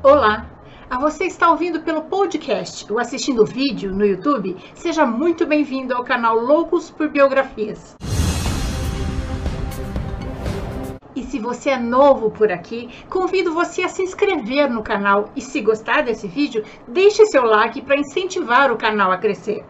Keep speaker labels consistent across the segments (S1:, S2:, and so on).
S1: Olá! A você está ouvindo pelo podcast ou assistindo vídeo no YouTube? Seja muito bem-vindo ao canal Loucos por Biografias. E se você é novo por aqui, convido você a se inscrever no canal e se gostar desse vídeo, deixe seu like para incentivar o canal a crescer.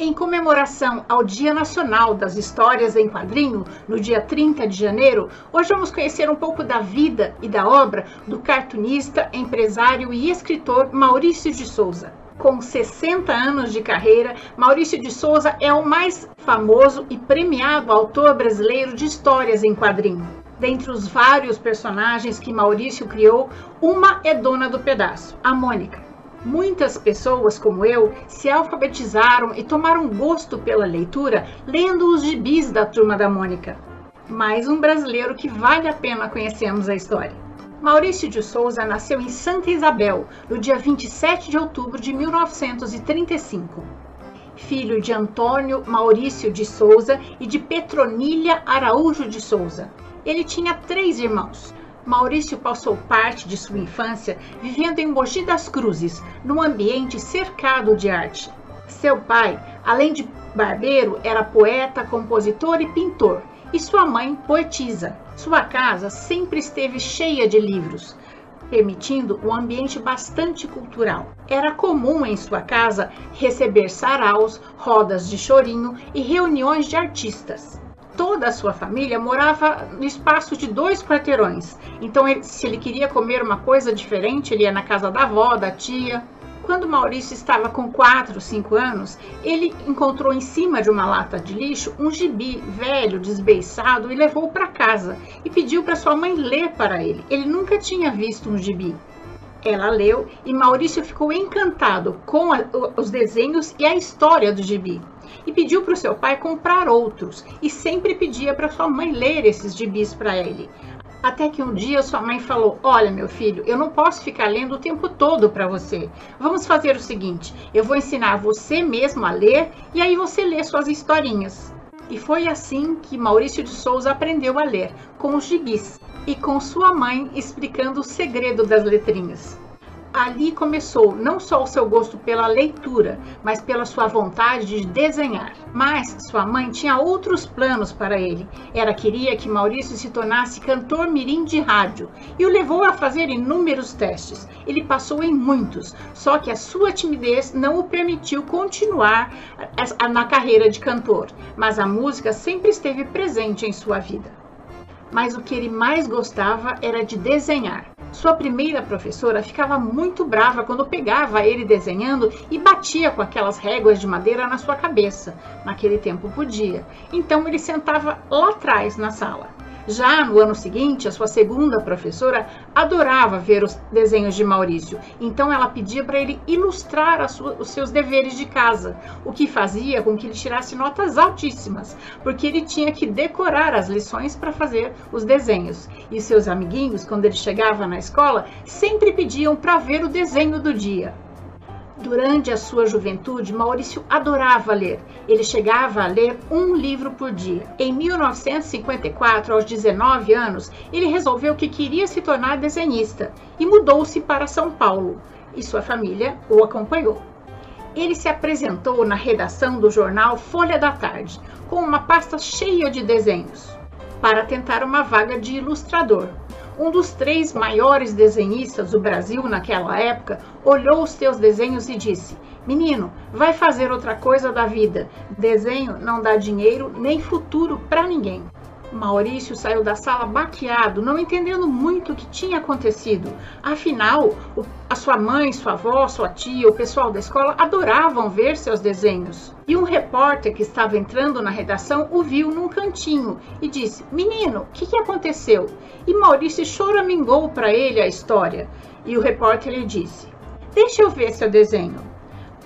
S1: Em comemoração ao Dia Nacional das Histórias em Quadrinho, no dia 30 de janeiro, hoje vamos conhecer um pouco da vida e da obra do cartunista, empresário e escritor Maurício de Souza. Com 60 anos de carreira, Maurício de Souza é o mais famoso e premiado autor brasileiro de histórias em quadrinho. Dentre os vários personagens que Maurício criou, uma é dona do pedaço, a Mônica. Muitas pessoas, como eu, se alfabetizaram e tomaram gosto pela leitura lendo os gibis da Turma da Mônica. Mais um brasileiro que vale a pena conhecermos a história. Maurício de Souza nasceu em Santa Isabel, no dia 27 de outubro de 1935. Filho de Antônio Maurício de Souza e de Petronília Araújo de Souza. Ele tinha três irmãos: Maurício passou parte de sua infância vivendo em Mogi das Cruzes, num ambiente cercado de arte. Seu pai, além de barbeiro, era poeta, compositor e pintor, e sua mãe, poetisa. Sua casa sempre esteve cheia de livros, permitindo um ambiente bastante cultural. Era comum em sua casa receber saraus, rodas de chorinho e reuniões de artistas toda a sua família morava no espaço de dois quarteirões. Então, ele, se ele queria comer uma coisa diferente, ele ia na casa da avó, da tia. Quando Maurício estava com 4, 5 anos, ele encontrou em cima de uma lata de lixo um gibi velho, desbeiçado e levou para casa e pediu para sua mãe ler para ele. Ele nunca tinha visto um gibi. Ela leu e Maurício ficou encantado com a, os desenhos e a história do gibi e pediu para o seu pai comprar outros e sempre pedia para sua mãe ler esses gibis para ele. Até que um dia sua mãe falou: Olha, meu filho, eu não posso ficar lendo o tempo todo para você. Vamos fazer o seguinte: eu vou ensinar você mesmo a ler e aí você lê suas historinhas. E foi assim que Maurício de Souza aprendeu a ler, com os gibis e com sua mãe explicando o segredo das letrinhas ali começou não só o seu gosto pela leitura, mas pela sua vontade de desenhar. Mas sua mãe tinha outros planos para ele. Ela queria que Maurício se tornasse cantor mirim de rádio e o levou a fazer inúmeros testes. Ele passou em muitos, só que a sua timidez não o permitiu continuar na carreira de cantor, mas a música sempre esteve presente em sua vida. Mas o que ele mais gostava era de desenhar. Sua primeira professora ficava muito brava quando pegava ele desenhando e batia com aquelas réguas de madeira na sua cabeça. Naquele tempo podia. Então ele sentava lá atrás na sala. Já no ano seguinte, a sua segunda professora adorava ver os desenhos de Maurício, então ela pedia para ele ilustrar sua, os seus deveres de casa, o que fazia com que ele tirasse notas altíssimas, porque ele tinha que decorar as lições para fazer os desenhos. E seus amiguinhos, quando ele chegava na escola, sempre pediam para ver o desenho do dia. Durante a sua juventude, Maurício adorava ler. Ele chegava a ler um livro por dia. Em 1954, aos 19 anos, ele resolveu que queria se tornar desenhista e mudou-se para São Paulo. E sua família o acompanhou. Ele se apresentou na redação do jornal Folha da Tarde, com uma pasta cheia de desenhos, para tentar uma vaga de ilustrador. Um dos três maiores desenhistas do Brasil naquela época olhou os teus desenhos e disse: Menino, vai fazer outra coisa da vida. Desenho não dá dinheiro nem futuro para ninguém. Maurício saiu da sala baqueado, não entendendo muito o que tinha acontecido. Afinal, a sua mãe, sua avó, sua tia, o pessoal da escola adoravam ver seus desenhos. E um repórter que estava entrando na redação o viu num cantinho e disse: Menino, o que, que aconteceu? E Maurício choramingou para ele a história. E o repórter lhe disse: Deixa eu ver seu desenho.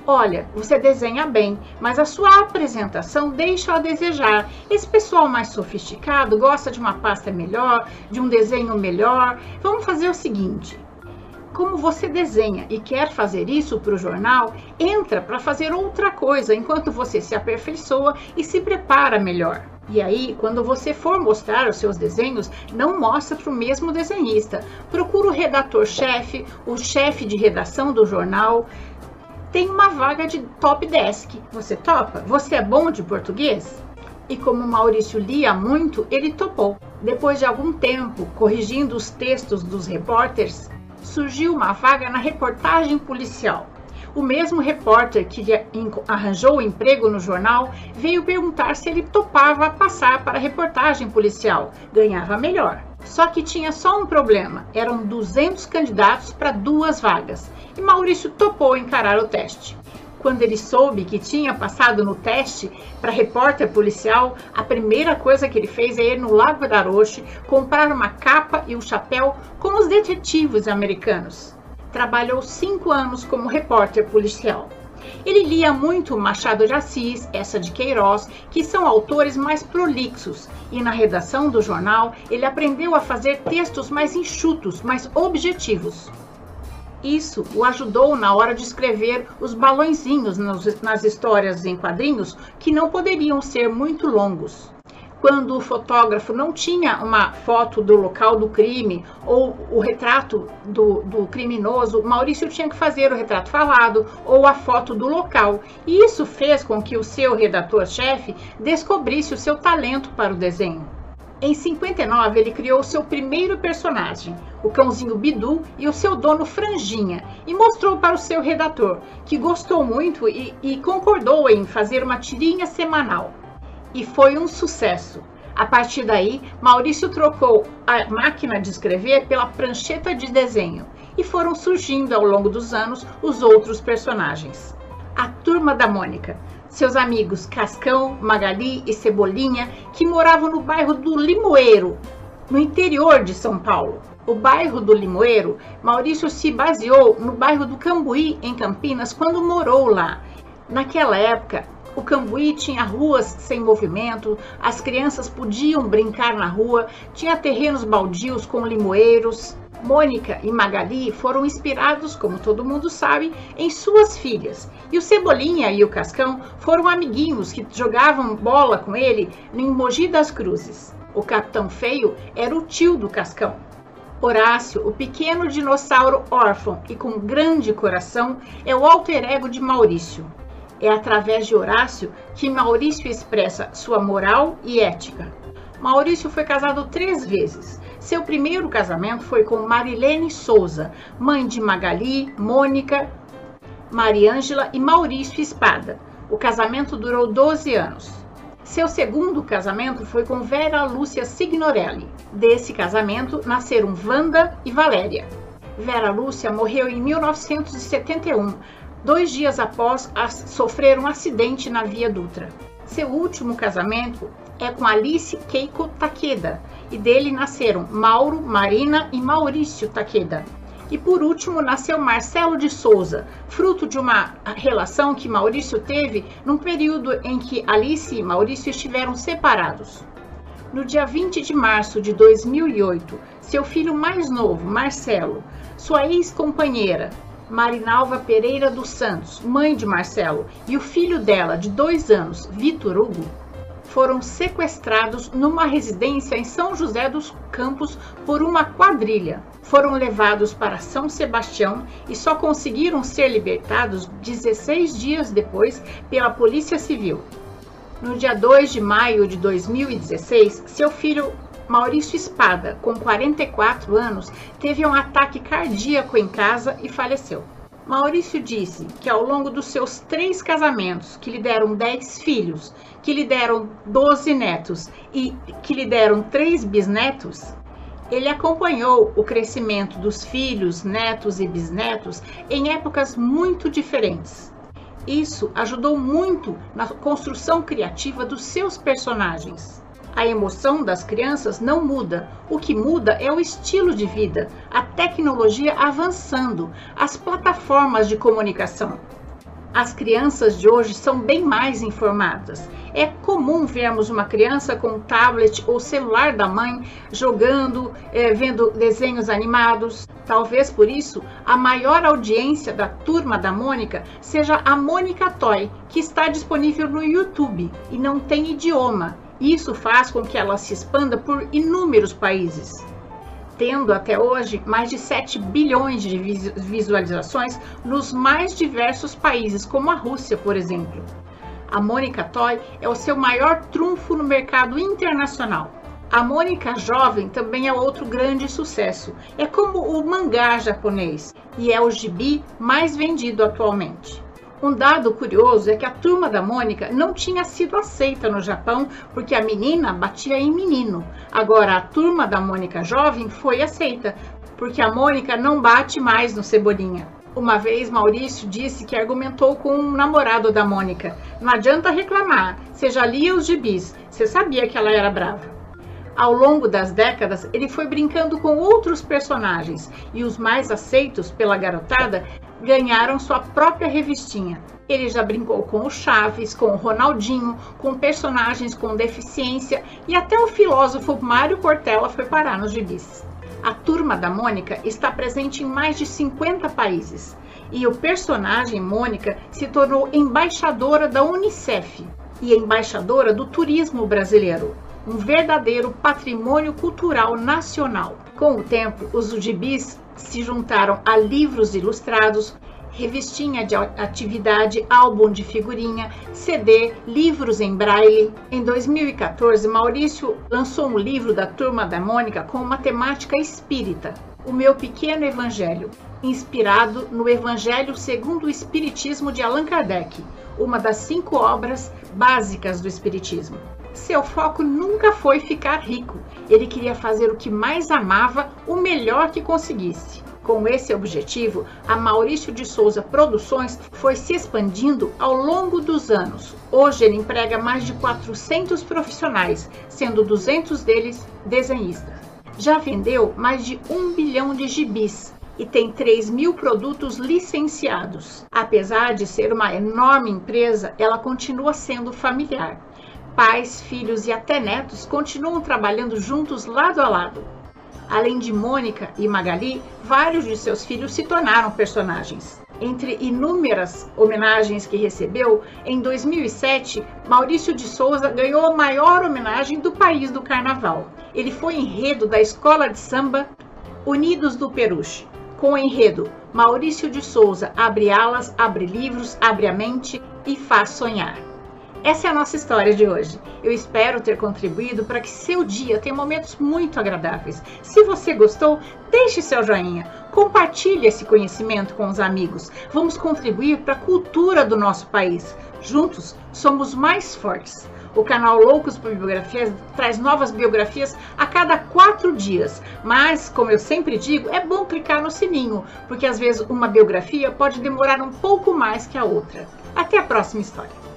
S1: Olha, você desenha bem, mas a sua apresentação deixa a desejar. Esse pessoal mais sofisticado gosta de uma pasta melhor, de um desenho melhor. Vamos fazer o seguinte: como você desenha e quer fazer isso para o jornal, entra para fazer outra coisa enquanto você se aperfeiçoa e se prepara melhor. E aí, quando você for mostrar os seus desenhos, não mostra para o mesmo desenhista. Procura o redator-chefe, o chefe de redação do jornal. Tem uma vaga de top desk. Você topa? Você é bom de português? E como Maurício lia muito, ele topou. Depois de algum tempo corrigindo os textos dos repórteres, surgiu uma vaga na reportagem policial. O mesmo repórter que arranjou o emprego no jornal veio perguntar se ele topava passar para a reportagem policial. Ganhava melhor. Só que tinha só um problema: eram 200 candidatos para duas vagas. E Maurício topou encarar o teste. Quando ele soube que tinha passado no teste para repórter policial, a primeira coisa que ele fez é ir no Lago da Roche comprar uma capa e um chapéu como os detetives americanos trabalhou cinco anos como repórter policial. Ele lia muito Machado de Assis, essa de Queiroz, que são autores mais prolixos, e na redação do jornal ele aprendeu a fazer textos mais enxutos, mais objetivos. Isso o ajudou na hora de escrever os balõezinhos nas histórias em quadrinhos que não poderiam ser muito longos quando o fotógrafo não tinha uma foto do local do crime ou o retrato do, do, criminoso, Maurício tinha que fazer o retrato falado ou a foto do local. E isso fez com que o seu redator-chefe descobrisse o seu talento para o desenho. Em 59, ele criou seu primeiro personagem, o cãozinho Bidu e o seu dono Franjinha, e mostrou para o seu redator, que gostou muito e, e concordou em fazer uma tirinha semanal e foi um sucesso. A partir daí, Maurício trocou a máquina de escrever pela prancheta de desenho e foram surgindo ao longo dos anos os outros personagens. A turma da Mônica, seus amigos Cascão, Magali e Cebolinha, que moravam no bairro do Limoeiro, no interior de São Paulo. O bairro do Limoeiro, Maurício se baseou no bairro do Cambuí, em Campinas, quando morou lá. Naquela época, o Cambuí tinha ruas sem movimento, as crianças podiam brincar na rua, tinha terrenos baldios com limoeiros. Mônica e Magali foram inspirados, como todo mundo sabe, em suas filhas. E o Cebolinha e o Cascão foram amiguinhos que jogavam bola com ele em Mogi das Cruzes. O Capitão Feio era o tio do Cascão. Horácio, o pequeno dinossauro órfão e com grande coração, é o alter ego de Maurício. É através de Horácio que Maurício expressa sua moral e ética. Maurício foi casado três vezes. Seu primeiro casamento foi com Marilene Souza, mãe de Magali, Mônica, Mariângela e Maurício Espada. O casamento durou 12 anos. Seu segundo casamento foi com Vera Lúcia Signorelli. Desse casamento nasceram Wanda e Valéria. Vera Lúcia morreu em 1971, dois dias após sofrer um acidente na Via Dutra. Seu último casamento é com Alice Keiko Takeda e dele nasceram Mauro, Marina e Maurício Takeda. E por último nasceu Marcelo de Souza, fruto de uma relação que Maurício teve num período em que Alice e Maurício estiveram separados. No dia 20 de março de 2008, seu filho mais novo, Marcelo, sua ex-companheira, Marinalva Pereira dos Santos, mãe de Marcelo, e o filho dela, de dois anos, Vitor Hugo, foram sequestrados numa residência em São José dos Campos por uma quadrilha. Foram levados para São Sebastião e só conseguiram ser libertados 16 dias depois pela Polícia Civil. No dia 2 de maio de 2016, seu filho Maurício Espada, com 44 anos, teve um ataque cardíaco em casa e faleceu. Maurício disse que ao longo dos seus três casamentos, que lhe deram 10 filhos, que lhe deram 12 netos e que lhe deram três bisnetos, ele acompanhou o crescimento dos filhos, netos e bisnetos em épocas muito diferentes. Isso ajudou muito na construção criativa dos seus personagens. A emoção das crianças não muda. O que muda é o estilo de vida, a tecnologia avançando, as plataformas de comunicação. As crianças de hoje são bem mais informadas. É comum vermos uma criança com um tablet ou celular da mãe jogando, é, vendo desenhos animados. Talvez por isso a maior audiência da turma da Mônica seja a Mônica Toy, que está disponível no YouTube e não tem idioma Isso faz com que ela se expanda por inúmeros países, tendo até hoje mais de 7 bilhões de visualizações nos mais diversos países, como a Rússia, por exemplo. A Mônica Toy é o seu maior trunfo no mercado internacional. A Mônica Jovem também é outro grande sucesso. É como o mangá japonês e é o gibi mais vendido atualmente. Um dado curioso é que a turma da Mônica não tinha sido aceita no Japão porque a menina batia em menino. Agora a turma da Mônica jovem foi aceita porque a Mônica não bate mais no Cebolinha. Uma vez Maurício disse que argumentou com um namorado da Mônica. Não adianta reclamar, você já lia os gibis, você sabia que ela era brava. Ao longo das décadas, ele foi brincando com outros personagens e os mais aceitos pela garotada ganharam sua própria revistinha. Ele já brincou com o Chaves, com o Ronaldinho, com personagens com deficiência e até o filósofo Mário Cortella foi parar nos gibis. A turma da Mônica está presente em mais de 50 países e o personagem Mônica se tornou embaixadora da Unicef e embaixadora do turismo brasileiro, um verdadeiro patrimônio cultural nacional. Com o tempo, os gibis se juntaram a livros ilustrados, revistinha de atividade, álbum de figurinha, CD, livros em braille. Em 2014, Maurício lançou um livro da Turma da Mônica com uma temática espírita, O Meu Pequeno Evangelho, inspirado no Evangelho segundo o Espiritismo de Allan Kardec, uma das cinco obras básicas do Espiritismo. Seu foco nunca foi ficar rico. Ele queria fazer o que mais amava, o melhor que conseguisse. Com esse objetivo, a Maurício de Souza Produções foi se expandindo ao longo dos anos. Hoje ele emprega mais de 400 profissionais, sendo 200 deles desenhistas. Já vendeu mais de um bilhão de gibis e tem 3 mil produtos licenciados. Apesar de ser uma enorme empresa, ela continua sendo familiar pais, filhos e até netos continuam trabalhando juntos lado a lado. Além de Mônica e Magali, vários de seus filhos se tornaram personagens. Entre inúmeras homenagens que recebeu, em 2007, Maurício de Souza ganhou a maior homenagem do país do carnaval. Ele foi enredo da escola de samba Unidos do Peruche, com o enredo Maurício de Souza abre alas, abre livros, abre a mente e faz sonhar. Essa é a nossa história de hoje. Eu espero ter contribuído para que seu dia tenha momentos muito agradáveis. Se você gostou, deixe seu joinha, compartilhe esse conhecimento com os amigos. Vamos contribuir para a cultura do nosso país. Juntos somos mais fortes. O canal Loucos por Biografias traz novas biografias a cada quatro dias. Mas, como eu sempre digo, é bom clicar no sininho, porque às vezes uma biografia pode demorar um pouco mais que a outra. Até a próxima história.